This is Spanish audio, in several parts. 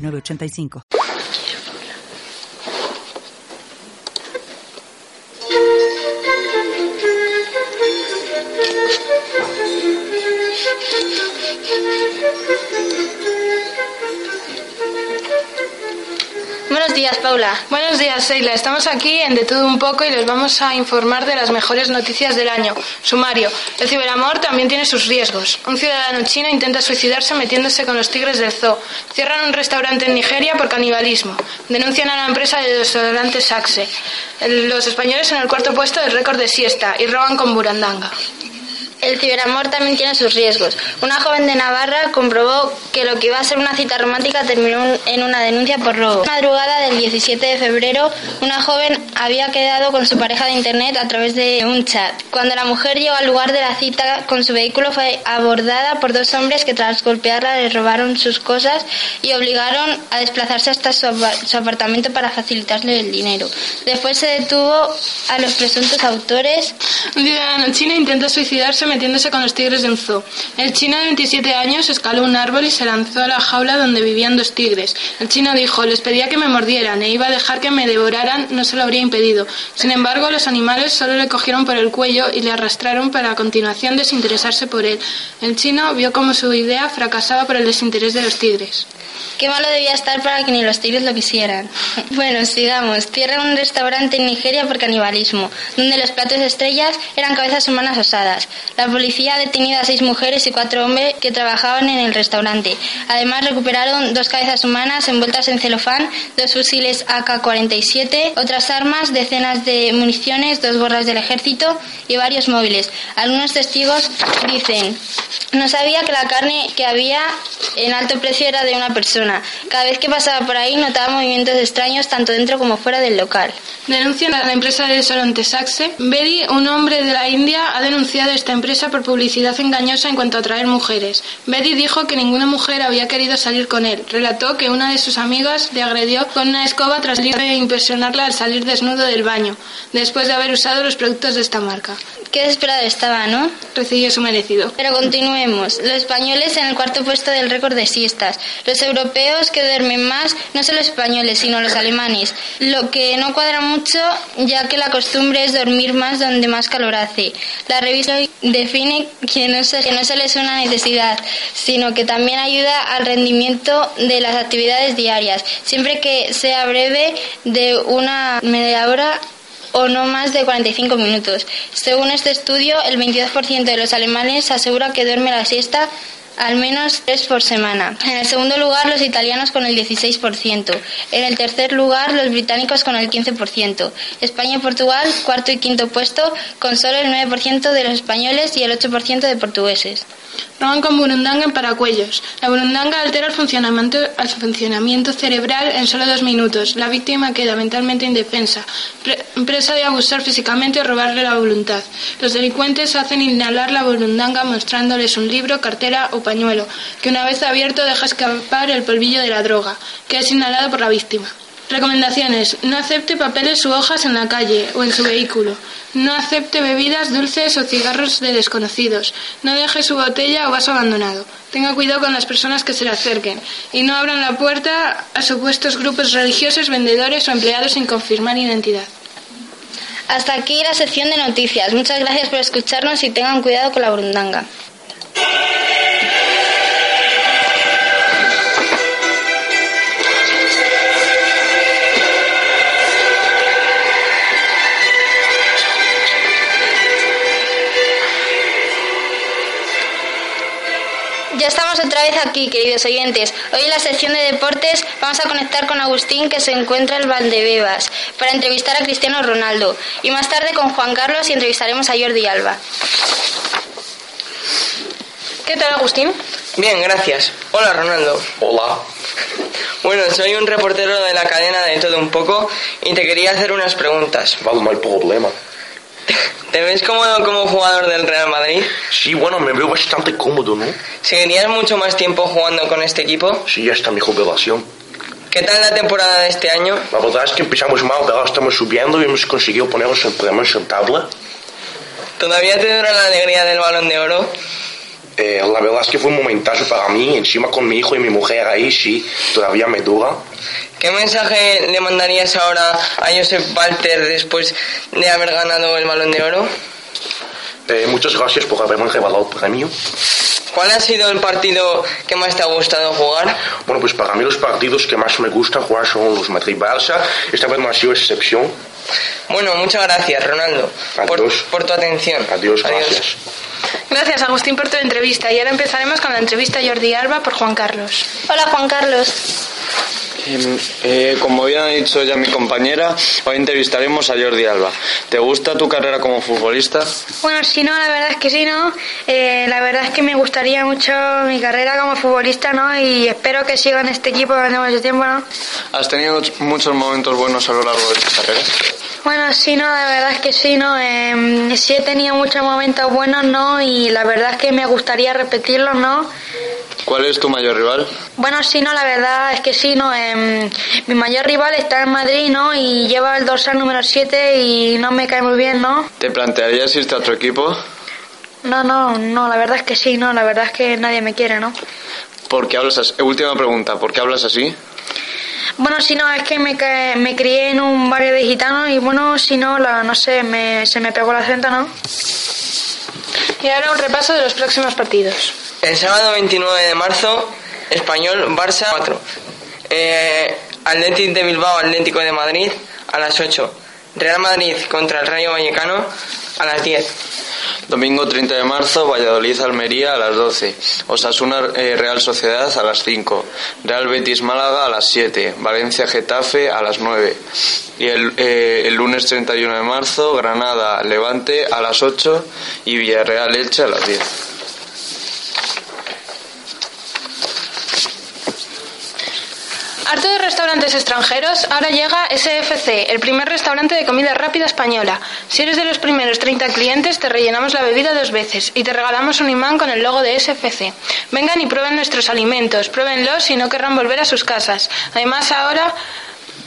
8985. Paula. Buenos días, Seila. Estamos aquí en De Todo Un Poco y les vamos a informar de las mejores noticias del año. Sumario. El ciberamor también tiene sus riesgos. Un ciudadano chino intenta suicidarse metiéndose con los tigres del zoo. Cierran un restaurante en Nigeria por canibalismo. Denuncian a la empresa de desodorantes Saxe. Los españoles en el cuarto puesto del récord de siesta y roban con burandanga. El ciberamor también tiene sus riesgos. Una joven de Navarra comprobó que lo que iba a ser una cita romántica terminó en una denuncia por robo. Madrugada del 17 de febrero, una joven había quedado con su pareja de internet a través de un chat. Cuando la mujer llegó al lugar de la cita con su vehículo fue abordada por dos hombres que tras golpearla le robaron sus cosas y obligaron a desplazarse hasta su, apartamento para facilitarle el dinero. Después se detuvo a los presuntos autores. Un ciudadano chino intenta suicidarse metiéndose con los tigres de un zoo. El chino de 27 años escaló un árbol y se lanzó a la jaula donde vivían dos tigres. El chino dijo, les pedía que me mordieran e iba a dejar que me devoraran, no se lo habría impedido. Sin embargo, los animales solo le cogieron por el cuello y le arrastraron para a continuación desinteresarse por él. El chino vio como su idea fracasaba por el desinterés de los tigres. Qué malo debía estar para que ni los tigres lo quisieran. Bueno, sigamos. Cierran un restaurante en Nigeria por canibalismo, donde los platos estrellas eran cabezas humanas asadas. La policía ha detenido a seis mujeres y cuatro hombres que trabajaban en el restaurante. Además, recuperaron dos cabezas humanas envueltas en celofán, dos fusiles AK-47, otras armas, decenas de municiones, dos gorras del ejército y varios móviles. Algunos testigos dicen, no sabía que la carne que había en alto precio era de una persona. Cada vez que pasaba por ahí notaba movimientos extraños tanto dentro como fuera del local. Denuncian a la empresa de Soronte Saxe. Bedi, un hombre de la India, ha denunciado esta empresa por publicidad engañosa en cuanto a atraer mujeres. Bedi dijo que ninguna mujer había querido salir con él. Relató que una de sus amigas le agredió con una escoba tras impresionarla al salir desnudo del baño, después de haber usado los productos de esta marca. Qué desesperado estaba, ¿no? Recibió su merecido. Pero continuemos. Los españoles en el cuarto puesto del récord de siestas. Los europeos que duermen más no son los españoles, sino los alemanes. Lo que no cuadra mucho, ya que la costumbre es dormir más donde más calor hace. La revista define que no, que no solo es una necesidad, sino que también ayuda al rendimiento de las actividades diarias, siempre que sea breve de una media hora o no más de 45 minutos. Según este estudio, el 22% de los alemanes asegura que duerme la siesta al menos tres por semana. En el segundo lugar, los italianos con el 16%. En el tercer lugar, los británicos con el 15%. España y Portugal, cuarto y quinto puesto, con solo el 9% de los españoles y el 8% de portugueses. Roban con burundanga en paracuellos. La burundanga altera el funcionamiento, el funcionamiento cerebral en solo dos minutos. La víctima queda mentalmente indefensa, presa de abusar físicamente o robarle la voluntad. Los delincuentes hacen inhalar la burundanga mostrándoles un libro, cartera o pañuelo, que una vez abierto deja escapar el polvillo de la droga, que es inhalado por la víctima. Recomendaciones. No acepte papeles u hojas en la calle o en su vehículo. No acepte bebidas dulces o cigarros de desconocidos. No deje su botella o vaso abandonado. Tenga cuidado con las personas que se le acerquen. Y no abran la puerta a supuestos grupos religiosos, vendedores o empleados sin confirmar identidad. Hasta aquí la sección de noticias. Muchas gracias por escucharnos y tengan cuidado con la burundanga. Ya estamos otra vez aquí, queridos oyentes. Hoy en la sección de deportes vamos a conectar con Agustín, que se encuentra en Valdebebas, para entrevistar a Cristiano Ronaldo. Y más tarde con Juan Carlos y entrevistaremos a Jordi Alba. ¿Qué tal, Agustín? Bien, gracias. Hola, Ronaldo. Hola. Bueno, soy un reportero de la cadena de todo un poco y te quería hacer unas preguntas. Vale, no hay problema. ¿Te ves cómodo como jugador del Real Madrid? Sí, bueno, me veo bastante cómodo, ¿no? ¿Seguirías mucho más tiempo jugando con este equipo? Sí, ya está mi jubilación. ¿Qué tal la temporada de este año? La verdad es que empezamos mal, pero ahora estamos subiendo y hemos conseguido ponernos en primera en tabla. ¿Todavía te dura la alegría del balón de oro? Eh, la verdad es que fue un momentazo para mí, encima con mi hijo y mi mujer ahí, sí, todavía me dura. ¿Qué mensaje le mandarías ahora a Josep Walter después de haber ganado el balón de oro? Eh, muchas gracias por haberme regalado el premio. ¿Cuál ha sido el partido que más te ha gustado jugar? Bueno, pues para mí los partidos que más me gustan jugar son los Madrid-Barça. Esta vez no ha sido excepción. Bueno, muchas gracias, Ronaldo, por, Adiós. por tu atención. Adiós, gracias. Gracias, Agustín, por tu entrevista. Y ahora empezaremos con la entrevista a Jordi Alba por Juan Carlos. Hola Juan Carlos. Em, eh, como bien ha dicho ya mi compañera, hoy entrevistaremos a Jordi Alba. ¿Te gusta tu carrera como futbolista? Bueno, si no, la verdad es que sí, ¿no? Eh, la verdad es que me gustaría mucho mi carrera como futbolista, ¿no? Y espero que siga en este equipo durante mucho tiempo, ¿no? ¿Has tenido muchos momentos buenos a lo largo de tu carrera? Bueno, sí, no, la verdad es que sí, ¿no? Eh, sí he tenido muchos momentos buenos, ¿no? Y la verdad es que me gustaría repetirlos, ¿no? ¿Cuál es tu mayor rival? Bueno, sí, no, la verdad es que sí, ¿no? Em, mi mayor rival está en Madrid, ¿no? Y lleva el dorsal número 7 y no me cae muy bien, ¿no? ¿Te plantearías irte a otro equipo? No, no, no, la verdad es que sí, no, la verdad es que nadie me quiere, ¿no? ¿Por qué hablas así? Última pregunta, ¿por qué hablas así? Bueno, si no, es que me, me crié en un barrio de gitanos y bueno, si no, la, no sé, me, se me pegó el acento, ¿no? Y ahora un repaso de los próximos partidos. El sábado 29 de marzo, Español Barça 4. Eh, Atlético de Bilbao, Atlético de Madrid a las 8. Real Madrid contra el Rayo Vallecano a las 10. Domingo 30 de marzo, Valladolid Almería a las 12. Osasuna eh, Real Sociedad a las 5. Real Betis Málaga a las 7. Valencia Getafe a las 9. Y el, eh, el lunes 31 de marzo, Granada Levante a las 8 y Villarreal Elche a las 10. Harto de restaurantes extranjeros, ahora llega SFC, el primer restaurante de comida rápida española. Si eres de los primeros 30 clientes, te rellenamos la bebida dos veces y te regalamos un imán con el logo de SFC. Vengan y prueben nuestros alimentos, pruébenlos y no querrán volver a sus casas. Además, ahora,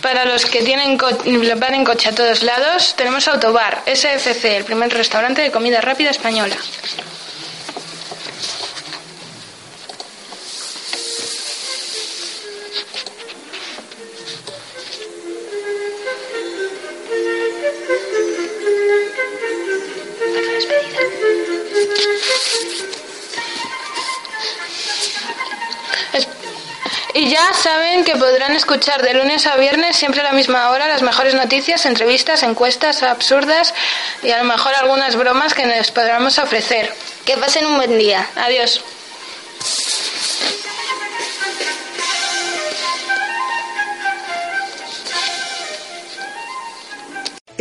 para los que tienen co- van en coche a todos lados, tenemos Autobar, SFC, el primer restaurante de comida rápida española. Saben que podrán escuchar de lunes a viernes, siempre a la misma hora, las mejores noticias, entrevistas, encuestas absurdas y a lo mejor algunas bromas que les podremos ofrecer. Que pasen un buen día. Adiós.